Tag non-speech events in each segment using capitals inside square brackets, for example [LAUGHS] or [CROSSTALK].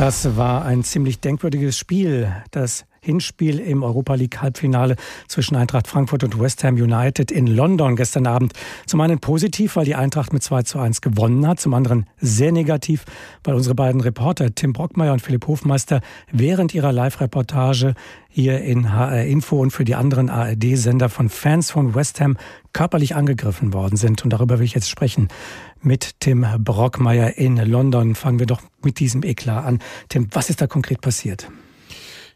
Das war ein ziemlich denkwürdiges Spiel. Das Hinspiel im Europa League Halbfinale zwischen Eintracht Frankfurt und West Ham United in London gestern Abend. Zum einen positiv, weil die Eintracht mit 2 zu 1 gewonnen hat. Zum anderen sehr negativ, weil unsere beiden Reporter Tim Brockmeier und Philipp Hofmeister während ihrer Live-Reportage hier in HR Info und für die anderen ARD-Sender von Fans von West Ham körperlich angegriffen worden sind. Und darüber will ich jetzt sprechen mit Tim Brockmeier in London. Fangen wir doch mit diesem Eklat an. Tim, was ist da konkret passiert?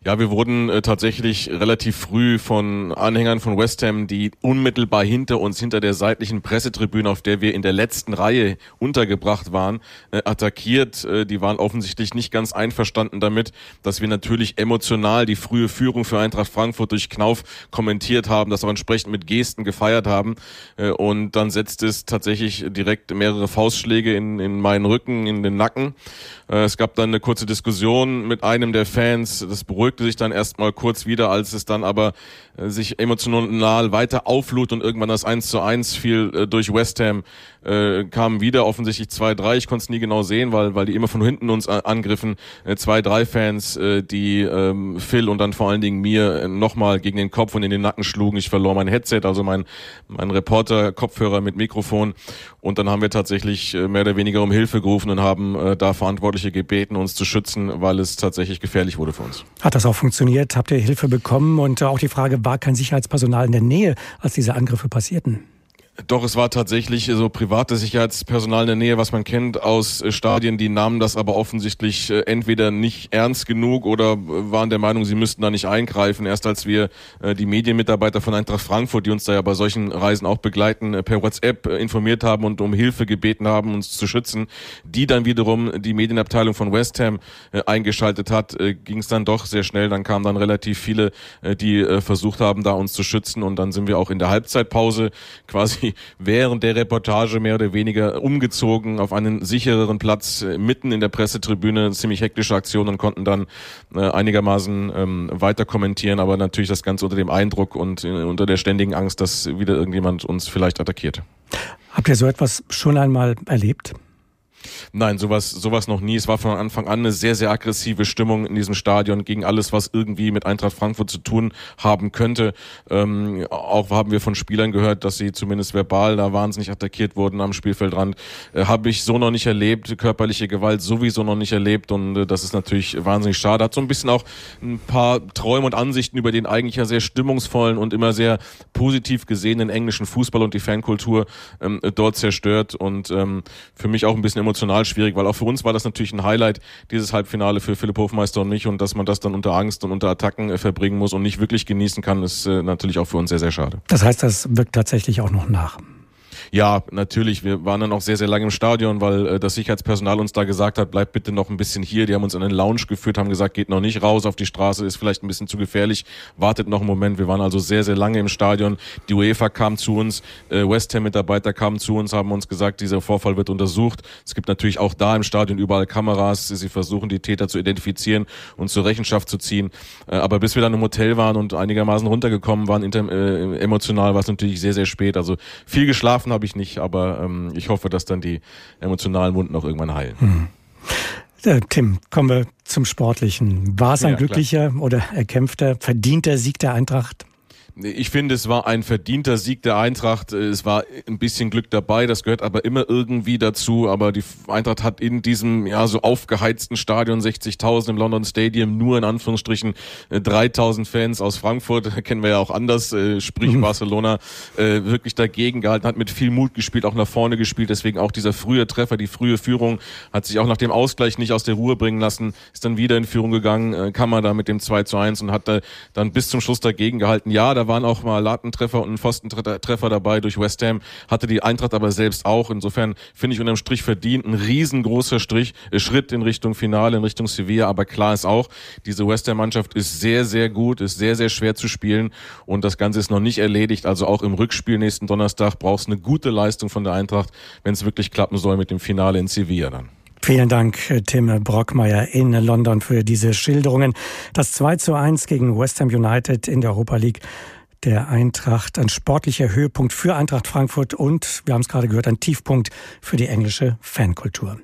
Ja, wir wurden äh, tatsächlich relativ früh von Anhängern von West Ham, die unmittelbar hinter uns, hinter der seitlichen Pressetribüne, auf der wir in der letzten Reihe untergebracht waren, äh, attackiert. Äh, die waren offensichtlich nicht ganz einverstanden damit, dass wir natürlich emotional die frühe Führung für Eintracht Frankfurt durch Knauf kommentiert haben, das auch entsprechend mit Gesten gefeiert haben. Äh, und dann setzt es tatsächlich direkt mehrere Faustschläge in, in meinen Rücken, in den Nacken. Äh, es gab dann eine kurze Diskussion mit einem der Fans. Das beruhigt beruhigte sich dann erstmal kurz wieder, als es dann aber äh, sich emotional weiter auflud und irgendwann das 1 zu 1 fiel äh, durch West Ham, kamen wieder offensichtlich zwei, drei, ich konnte es nie genau sehen, weil, weil die immer von hinten uns angriffen, zwei, drei Fans, die ähm, Phil und dann vor allen Dingen mir nochmal gegen den Kopf und in den Nacken schlugen. Ich verlor mein Headset, also mein, mein Reporter-Kopfhörer mit Mikrofon und dann haben wir tatsächlich mehr oder weniger um Hilfe gerufen und haben da Verantwortliche gebeten, uns zu schützen, weil es tatsächlich gefährlich wurde für uns. Hat das auch funktioniert? Habt ihr Hilfe bekommen? Und auch die Frage, war kein Sicherheitspersonal in der Nähe, als diese Angriffe passierten? Doch, es war tatsächlich so private Sicherheitspersonal in der Nähe, was man kennt aus äh, Stadien. Die nahmen das aber offensichtlich äh, entweder nicht ernst genug oder äh, waren der Meinung, sie müssten da nicht eingreifen. Erst als wir die Medienmitarbeiter von Eintracht Frankfurt, die uns da ja bei solchen Reisen auch begleiten, per WhatsApp informiert haben und um Hilfe gebeten haben, uns zu schützen, die dann wiederum die Medienabteilung von West Ham eingeschaltet hat, ging es dann doch sehr schnell. Dann kamen dann relativ viele, die versucht haben, da uns zu schützen und dann sind wir auch in der Halbzeitpause quasi [LAUGHS] während der Reportage mehr oder weniger umgezogen auf einen sichereren Platz äh, mitten in der Pressetribüne. Ziemlich hektische Aktion und konnten dann äh, einigermaßen ähm, weiter kommentieren, aber natürlich das Ganze unter dem Eindruck und äh, unter der ständigen Angst, dass wieder irgendjemand uns vielleicht attackiert. Habt ihr so etwas schon einmal erlebt? Nein, sowas, sowas noch nie. Es war von Anfang an eine sehr, sehr aggressive Stimmung in diesem Stadion gegen alles, was irgendwie mit Eintracht Frankfurt zu tun haben könnte. Ähm, auch haben wir von Spielern gehört, dass sie zumindest verbal da wahnsinnig attackiert wurden am Spielfeldrand. Äh, Habe ich so noch nicht erlebt. Körperliche Gewalt sowieso noch nicht erlebt und äh, das ist natürlich wahnsinnig schade. Hat so ein bisschen auch ein paar Träume und Ansichten über den eigentlich ja sehr stimmungsvollen und immer sehr positiv gesehenen englischen Fußball und die Fankultur ähm, dort zerstört und ähm, für mich auch ein bisschen emotional emotional schwierig, weil auch für uns war das natürlich ein Highlight, dieses Halbfinale für Philipp Hofmeister und mich und dass man das dann unter Angst und unter Attacken äh, verbringen muss und nicht wirklich genießen kann, ist äh, natürlich auch für uns sehr, sehr schade. Das heißt, das wirkt tatsächlich auch noch nach. Ja, natürlich. Wir waren dann auch sehr, sehr lange im Stadion, weil äh, das Sicherheitspersonal uns da gesagt hat, bleibt bitte noch ein bisschen hier. Die haben uns in einen Lounge geführt, haben gesagt, geht noch nicht raus auf die Straße, ist vielleicht ein bisschen zu gefährlich, wartet noch einen Moment. Wir waren also sehr, sehr lange im Stadion. Die UEFA kam zu uns, äh, West Ham-Mitarbeiter kamen zu uns, haben uns gesagt, dieser Vorfall wird untersucht. Es gibt natürlich auch da im Stadion überall Kameras. Sie versuchen, die Täter zu identifizieren und zur Rechenschaft zu ziehen. Äh, aber bis wir dann im Hotel waren und einigermaßen runtergekommen waren, äh, emotional war es natürlich sehr, sehr spät. Also viel geschlafen habe ich nicht, aber ähm, ich hoffe, dass dann die emotionalen Wunden auch irgendwann heilen. Hm. Tim, kommen wir zum Sportlichen. War es ein ja, glücklicher klar. oder erkämpfter, verdienter Sieg der Eintracht? Ich finde, es war ein verdienter Sieg der Eintracht. Es war ein bisschen Glück dabei, das gehört aber immer irgendwie dazu. Aber die Eintracht hat in diesem ja so aufgeheizten Stadion 60.000 im London Stadium nur in Anführungsstrichen 3.000 äh, Fans aus Frankfurt, [LAUGHS] kennen wir ja auch anders, äh, sprich mhm. Barcelona, äh, wirklich dagegen gehalten, hat mit viel Mut gespielt, auch nach vorne gespielt. Deswegen auch dieser frühe Treffer, die frühe Führung, hat sich auch nach dem Ausgleich nicht aus der Ruhe bringen lassen, ist dann wieder in Führung gegangen, kam man da mit dem 2 zu 1 und hat dann bis zum Schluss dagegen gehalten. Ja, da waren auch mal Latentreffer und Pfostentreffer dabei durch West Ham, hatte die Eintracht aber selbst auch. Insofern finde ich unterm Strich verdient ein riesengroßer Strich, äh, Schritt in Richtung Finale, in Richtung Sevilla. Aber klar ist auch, diese West Ham Mannschaft ist sehr, sehr gut, ist sehr, sehr schwer zu spielen und das Ganze ist noch nicht erledigt. Also auch im Rückspiel nächsten Donnerstag brauchst du eine gute Leistung von der Eintracht, wenn es wirklich klappen soll mit dem Finale in Sevilla dann. Vielen Dank, Tim Brockmeier in London für diese Schilderungen. Das 2 zu 1 gegen West Ham United in der Europa League der Eintracht ein sportlicher Höhepunkt für Eintracht Frankfurt und, wir haben es gerade gehört, ein Tiefpunkt für die englische Fankultur.